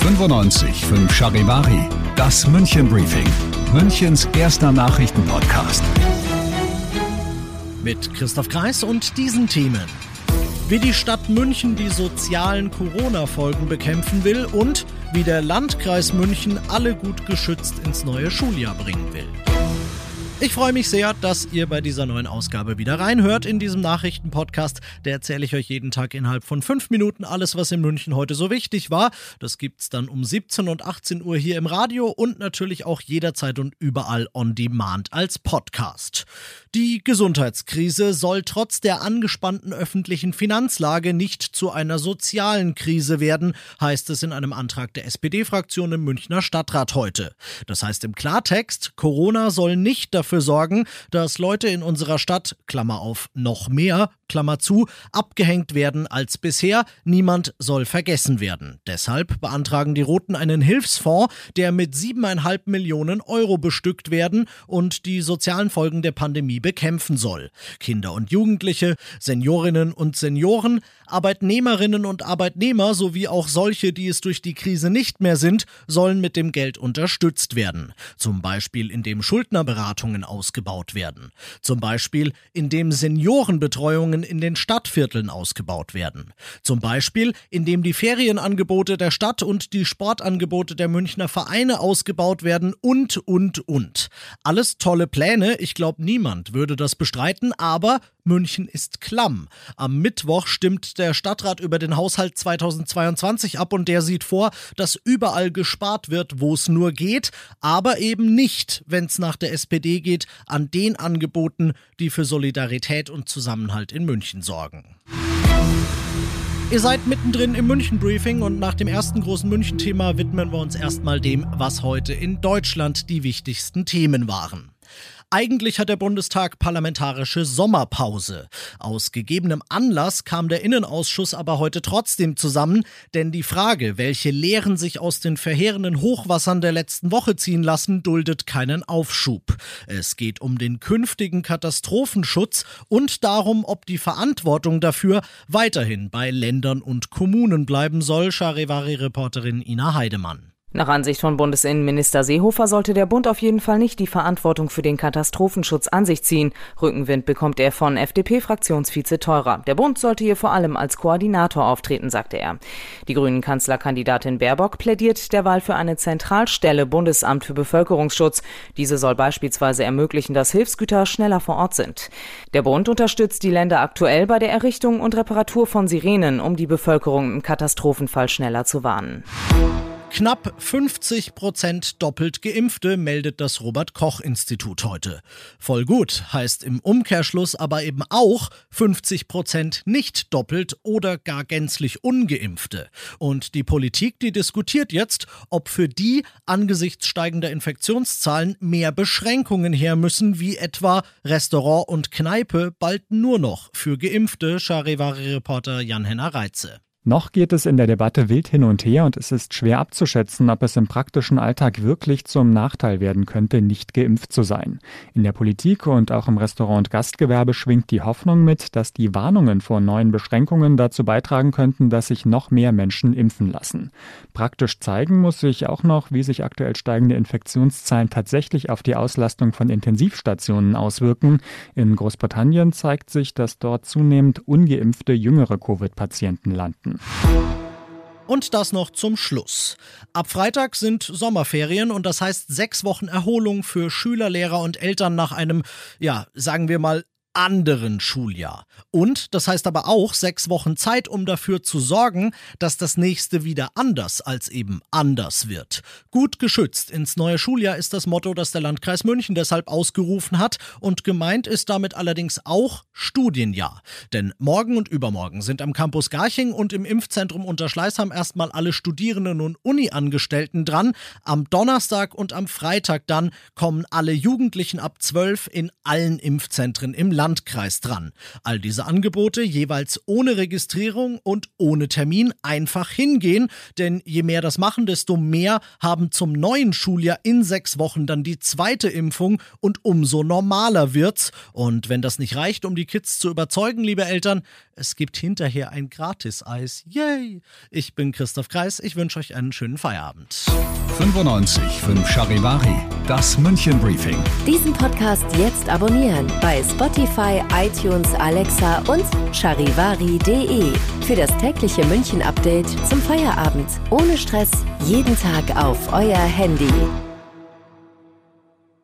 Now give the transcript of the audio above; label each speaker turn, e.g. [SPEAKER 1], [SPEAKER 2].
[SPEAKER 1] 95 Charivari, das München Briefing, Münchens erster Nachrichtenpodcast.
[SPEAKER 2] Mit Christoph Kreis und diesen Themen. Wie die Stadt München die sozialen Corona-Folgen bekämpfen will und wie der Landkreis München alle gut geschützt ins neue Schuljahr bringen will. Ich freue mich sehr, dass ihr bei dieser neuen Ausgabe wieder reinhört in diesem Nachrichtenpodcast. Da erzähle ich euch jeden Tag innerhalb von fünf Minuten alles, was in München heute so wichtig war. Das gibt's dann um 17 und 18 Uhr hier im Radio und natürlich auch jederzeit und überall on demand als Podcast. Die Gesundheitskrise soll trotz der angespannten öffentlichen Finanzlage nicht zu einer sozialen Krise werden, heißt es in einem Antrag der SPD-Fraktion im Münchner Stadtrat heute. Das heißt im Klartext, Corona soll nicht dafür sorgen, dass Leute in unserer Stadt, Klammer auf, noch mehr, Klammer zu, abgehängt werden als bisher. Niemand soll vergessen werden. Deshalb beantragen die Roten einen Hilfsfonds, der mit siebeneinhalb Millionen Euro bestückt werden und die sozialen Folgen der Pandemie bekämpfen soll. Kinder und Jugendliche, Seniorinnen und Senioren, Arbeitnehmerinnen und Arbeitnehmer sowie auch solche, die es durch die Krise nicht mehr sind, sollen mit dem Geld unterstützt werden. Zum Beispiel indem Schuldnerberatungen ausgebaut werden. Zum Beispiel, indem Seniorenbetreuungen in den Stadtvierteln ausgebaut werden. Zum Beispiel, indem die Ferienangebote der Stadt und die Sportangebote der Münchner Vereine ausgebaut werden und, und, und. Alles tolle Pläne, ich glaube niemand würde das bestreiten, aber München ist klamm. Am Mittwoch stimmt der Stadtrat über den Haushalt 2022 ab und der sieht vor, dass überall gespart wird, wo es nur geht, aber eben nicht, wenn es nach der SPD geht, an den Angeboten, die für Solidarität und Zusammenhalt in München sorgen. Ihr seid mittendrin im München-Briefing und nach dem ersten großen München-Thema widmen wir uns erstmal dem, was heute in Deutschland die wichtigsten Themen waren. Eigentlich hat der Bundestag parlamentarische Sommerpause. Aus gegebenem Anlass kam der Innenausschuss aber heute trotzdem zusammen, denn die Frage, welche Lehren sich aus den verheerenden Hochwassern der letzten Woche ziehen lassen, duldet keinen Aufschub. Es geht um den künftigen Katastrophenschutz und darum, ob die Verantwortung dafür weiterhin bei Ländern und Kommunen bleiben soll, Charivari-Reporterin Ina Heidemann.
[SPEAKER 3] Nach Ansicht von Bundesinnenminister Seehofer sollte der Bund auf jeden Fall nicht die Verantwortung für den Katastrophenschutz an sich ziehen. Rückenwind bekommt er von FDP-Fraktionsvize Teurer. Der Bund sollte hier vor allem als Koordinator auftreten, sagte er. Die grünen Kanzlerkandidatin Baerbock plädiert derweil für eine Zentralstelle Bundesamt für Bevölkerungsschutz. Diese soll beispielsweise ermöglichen, dass Hilfsgüter schneller vor Ort sind. Der Bund unterstützt die Länder aktuell bei der Errichtung und Reparatur von Sirenen, um die Bevölkerung im Katastrophenfall schneller zu warnen.
[SPEAKER 2] Knapp 50 Prozent doppelt Geimpfte meldet das Robert-Koch-Institut heute. Voll gut heißt im Umkehrschluss aber eben auch 50 Prozent nicht doppelt oder gar gänzlich ungeimpfte. Und die Politik, die diskutiert jetzt, ob für die angesichts steigender Infektionszahlen mehr Beschränkungen her müssen, wie etwa Restaurant und Kneipe bald nur noch für Geimpfte, Charivari-Reporter Jan-Henner Reitze.
[SPEAKER 4] Noch geht es in der Debatte wild hin und her und es ist schwer abzuschätzen, ob es im praktischen Alltag wirklich zum Nachteil werden könnte, nicht geimpft zu sein. In der Politik und auch im Restaurant- und Gastgewerbe schwingt die Hoffnung mit, dass die Warnungen vor neuen Beschränkungen dazu beitragen könnten, dass sich noch mehr Menschen impfen lassen. Praktisch zeigen muss sich auch noch, wie sich aktuell steigende Infektionszahlen tatsächlich auf die Auslastung von Intensivstationen auswirken. In Großbritannien zeigt sich, dass dort zunehmend ungeimpfte jüngere Covid-Patienten landen.
[SPEAKER 2] Minuten. Und das noch zum Schluss. Ab Freitag sind Sommerferien und das heißt sechs Wochen Erholung für Schüler, Lehrer und Eltern nach einem, ja, sagen wir mal, anderen Schuljahr. Und das heißt aber auch sechs Wochen Zeit, um dafür zu sorgen, dass das nächste wieder anders als eben anders wird. Gut geschützt ins neue Schuljahr ist das Motto, das der Landkreis München deshalb ausgerufen hat und gemeint ist damit allerdings auch Studienjahr. Denn morgen und übermorgen sind am Campus Garching und im Impfzentrum Unterschleißheim erstmal alle Studierenden und Uni-Angestellten dran. Am Donnerstag und am Freitag dann kommen alle Jugendlichen ab 12 in allen Impfzentren im Land. Landkreis dran. All diese Angebote jeweils ohne Registrierung und ohne Termin einfach hingehen, denn je mehr das machen, desto mehr haben zum neuen Schuljahr in sechs Wochen dann die zweite Impfung und umso normaler wird's. Und wenn das nicht reicht, um die Kids zu überzeugen, liebe Eltern, es gibt hinterher ein Gratis-Eis. Yay! Ich bin Christoph Kreis, ich wünsche euch einen schönen Feierabend.
[SPEAKER 1] 95 5 Charivari, das München Briefing.
[SPEAKER 5] Diesen Podcast jetzt abonnieren bei Spotify, iTunes, Alexa und charivari.de. Für das tägliche München Update zum Feierabend. Ohne Stress, jeden Tag auf euer Handy.